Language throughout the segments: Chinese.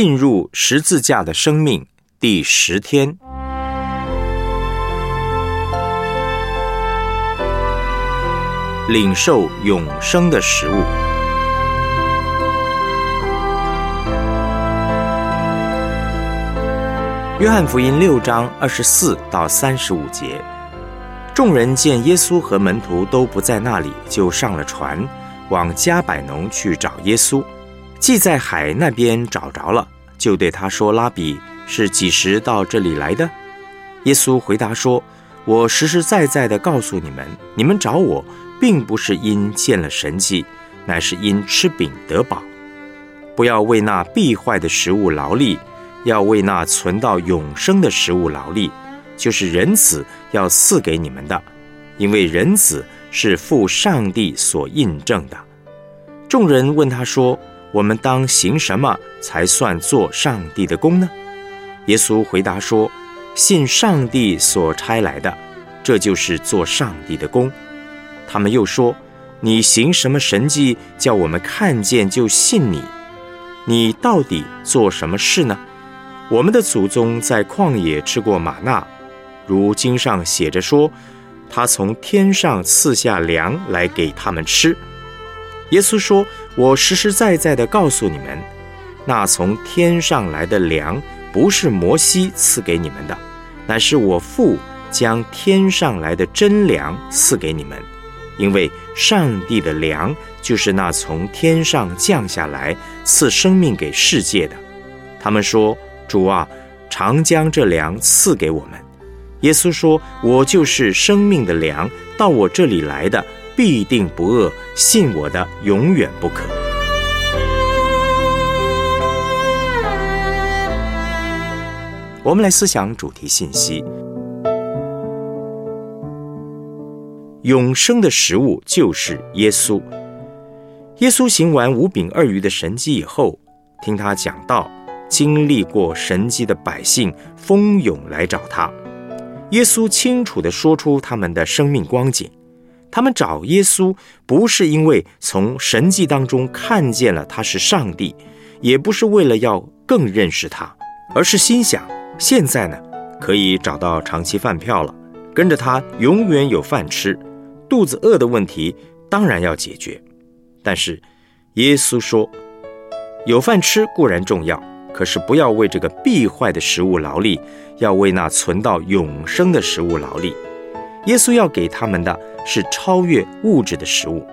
进入十字架的生命第十天，领受永生的食物。约翰福音六章二十四到三十五节，众人见耶稣和门徒都不在那里，就上了船，往加百农去找耶稣。既在海那边找着了，就对他说：“拉比是几时到这里来的？”耶稣回答说：“我实实在在的告诉你们，你们找我，并不是因见了神迹，乃是因吃饼得饱。不要为那必坏的食物劳力。”要为那存到永生的食物劳力，就是人子要赐给你们的，因为人子是父上帝所印证的。众人问他说：“我们当行什么才算做上帝的功呢？”耶稣回答说：“信上帝所差来的，这就是做上帝的功。”他们又说：“你行什么神迹，叫我们看见就信你？你到底做什么事呢？”我们的祖宗在旷野吃过玛纳，如经上写着说，他从天上赐下粮来给他们吃。耶稣说：“我实实在在的告诉你们，那从天上来的粮，不是摩西赐给你们的，乃是我父将天上来的真粮赐给你们。因为上帝的粮，就是那从天上降下来赐生命给世界的。”他们说。主啊，常将这粮赐给我们。耶稣说：“我就是生命的粮，到我这里来的必定不饿，信我的永远不可。”我们来思想主题信息：永生的食物就是耶稣。耶稣行完五饼二鱼的神迹以后，听他讲道。经历过神迹的百姓蜂拥来找他，耶稣清楚地说出他们的生命光景。他们找耶稣，不是因为从神迹当中看见了他是上帝，也不是为了要更认识他，而是心想：现在呢，可以找到长期饭票了，跟着他永远有饭吃，肚子饿的问题当然要解决。但是，耶稣说，有饭吃固然重要。可是不要为这个必坏的食物劳力，要为那存到永生的食物劳力。耶稣要给他们的是超越物质的食物。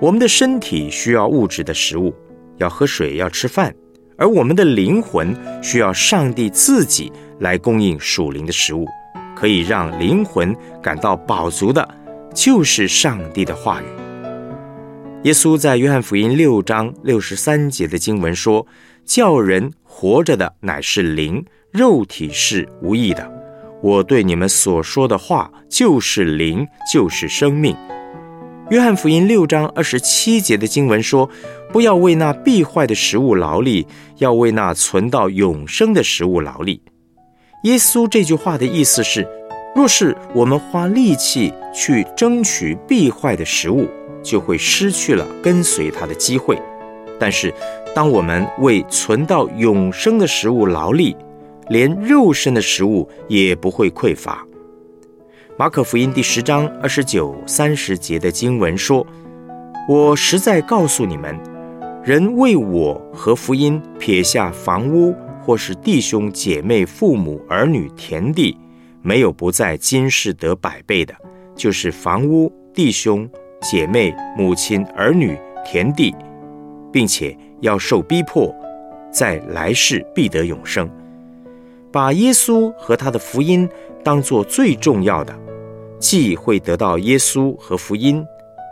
我们的身体需要物质的食物，要喝水，要吃饭；而我们的灵魂需要上帝自己来供应属灵的食物，可以让灵魂感到饱足的，就是上帝的话语。耶稣在约翰福音六章六十三节的经文说。叫人活着的乃是灵，肉体是无益的。我对你们所说的话就是灵，就是生命。约翰福音六章二十七节的经文说：“不要为那必坏的食物劳力，要为那存到永生的食物劳力。”耶稣这句话的意思是：若是我们花力气去争取必坏的食物，就会失去了跟随他的机会。但是，当我们为存到永生的食物劳力，连肉身的食物也不会匮乏。马可福音第十章二十九、三十节的经文说：“我实在告诉你们，人为我和福音撇下房屋，或是弟兄姐妹、父母儿女、田地，没有不在今世得百倍的，就是房屋、弟兄姐妹、母亲、儿女、田地。”并且要受逼迫，在来世必得永生。把耶稣和他的福音当作最重要的，既会得到耶稣和福音，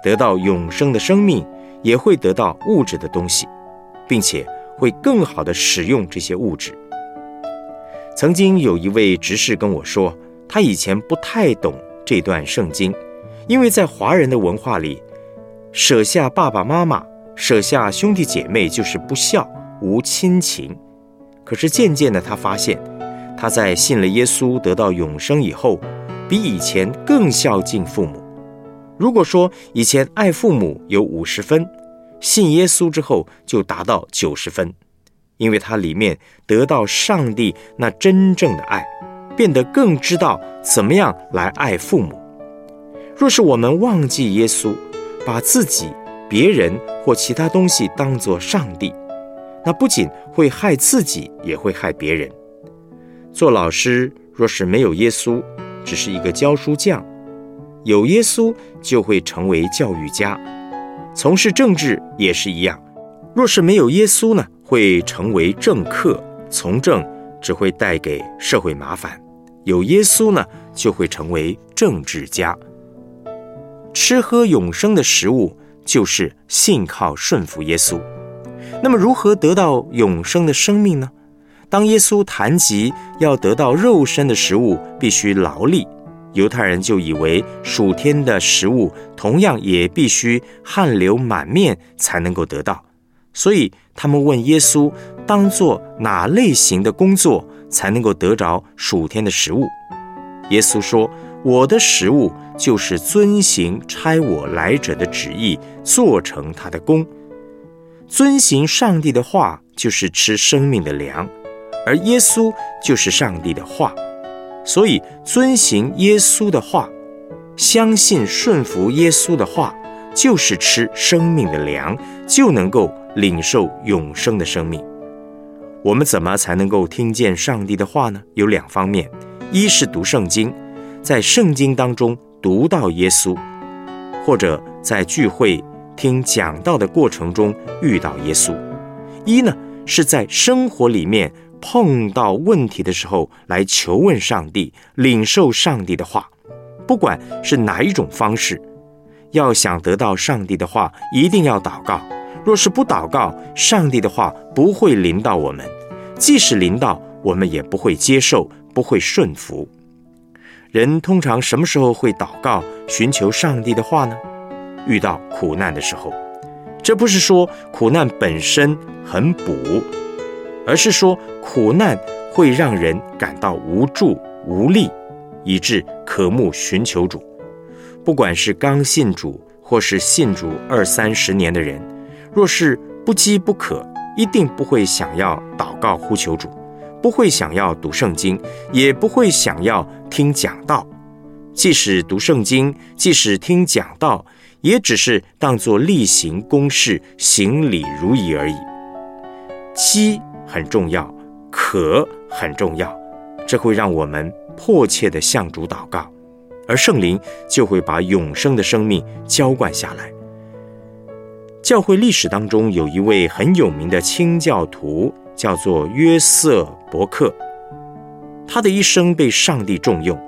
得到永生的生命，也会得到物质的东西，并且会更好的使用这些物质。曾经有一位执事跟我说，他以前不太懂这段圣经，因为在华人的文化里，舍下爸爸妈妈。舍下兄弟姐妹就是不孝无亲情，可是渐渐的，他发现他在信了耶稣得到永生以后，比以前更孝敬父母。如果说以前爱父母有五十分，信耶稣之后就达到九十分，因为它里面得到上帝那真正的爱，变得更知道怎么样来爱父母。若是我们忘记耶稣，把自己、别人或其他东西当作上帝，那不仅会害自己，也会害别人。做老师若是没有耶稣，只是一个教书匠；有耶稣，就会成为教育家。从事政治也是一样，若是没有耶稣呢，会成为政客。从政只会带给社会麻烦；有耶稣呢，就会成为政治家。吃喝永生的食物，就是信靠顺服耶稣。那么，如何得到永生的生命呢？当耶稣谈及要得到肉身的食物，必须劳力，犹太人就以为属天的食物同样也必须汗流满面才能够得到，所以他们问耶稣：当做哪类型的工作才能够得着属天的食物？耶稣说。我的食物就是遵行差我来者的旨意，做成他的功。遵行上帝的话，就是吃生命的粮，而耶稣就是上帝的话。所以，遵行耶稣的话，相信顺服耶稣的话，就是吃生命的粮，就能够领受永生的生命。我们怎么才能够听见上帝的话呢？有两方面，一是读圣经。在圣经当中读到耶稣，或者在聚会听讲道的过程中遇到耶稣；一呢是在生活里面碰到问题的时候来求问上帝，领受上帝的话。不管是哪一种方式，要想得到上帝的话，一定要祷告。若是不祷告，上帝的话不会临到我们；即使临到，我们也不会接受，不会顺服。人通常什么时候会祷告、寻求上帝的话呢？遇到苦难的时候。这不是说苦难本身很补，而是说苦难会让人感到无助、无力，以致渴慕寻求主。不管是刚信主或是信主二三十年的人，若是不饥不渴，一定不会想要祷告呼求主。不会想要读圣经，也不会想要听讲道。即使读圣经，即使听讲道，也只是当作例行公事、行礼如仪而已。七很重要，渴很重要，这会让我们迫切地向主祷告，而圣灵就会把永生的生命浇灌下来。教会历史当中有一位很有名的清教徒。叫做约瑟伯克，他的一生被上帝重用，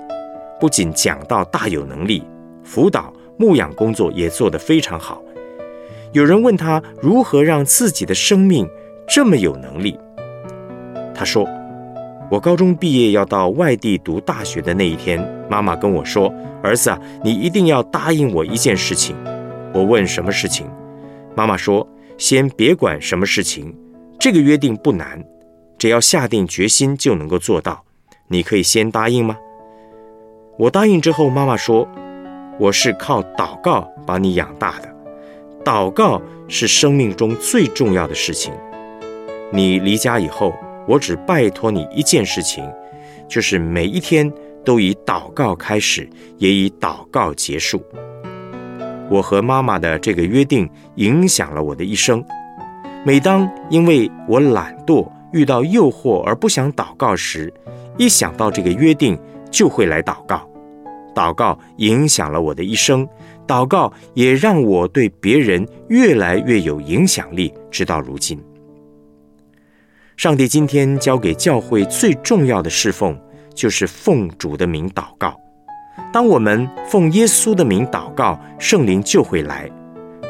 不仅讲道大有能力，辅导牧养工作也做得非常好。有人问他如何让自己的生命这么有能力，他说：“我高中毕业要到外地读大学的那一天，妈妈跟我说：‘儿子啊，你一定要答应我一件事情。’我问什么事情，妈妈说：‘先别管什么事情。’这个约定不难，只要下定决心就能够做到。你可以先答应吗？我答应之后，妈妈说：“我是靠祷告把你养大的，祷告是生命中最重要的事情。你离家以后，我只拜托你一件事情，就是每一天都以祷告开始，也以祷告结束。”我和妈妈的这个约定影响了我的一生。每当因为我懒惰遇到诱惑而不想祷告时，一想到这个约定，就会来祷告。祷告影响了我的一生，祷告也让我对别人越来越有影响力。直到如今，上帝今天交给教会最重要的侍奉，就是奉主的名祷告。当我们奉耶稣的名祷告，圣灵就会来。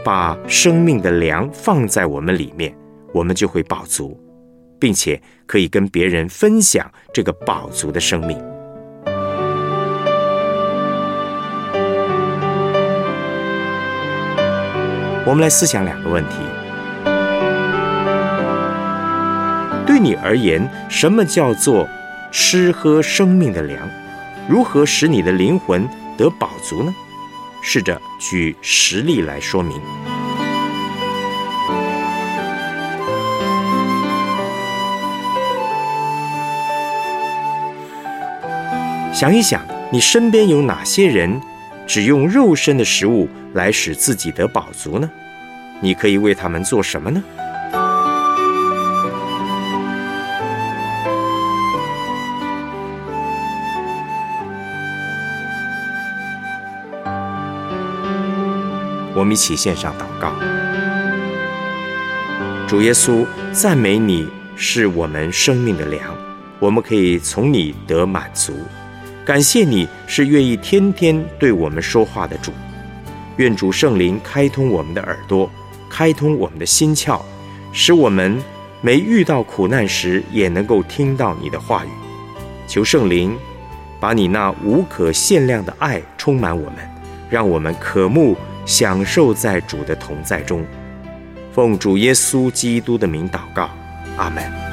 把生命的粮放在我们里面，我们就会饱足，并且可以跟别人分享这个饱足的生命。我们来思想两个问题：你而言什么叫做吃喝生命的粮？如何使你的灵魂得饱足呢？试着举实例来说明。想一想你身边有哪些人只用肉身的食物来使自己得饱足呢？你可以为他们做什么呢？我们一起献上祷告。主耶稣，赞美你是我们生命的粮，我们可以从你得满足。感谢你是愿意天天对我们说话的主。愿主圣灵开通我们的耳朵，开通我们的心窍，使我们没遇到苦难时也能够听到你的话语。求圣灵把你那无可限量的爱充满我们，让我们渴慕。享受在主的同在中，奉主耶稣基督的名祷告，阿门。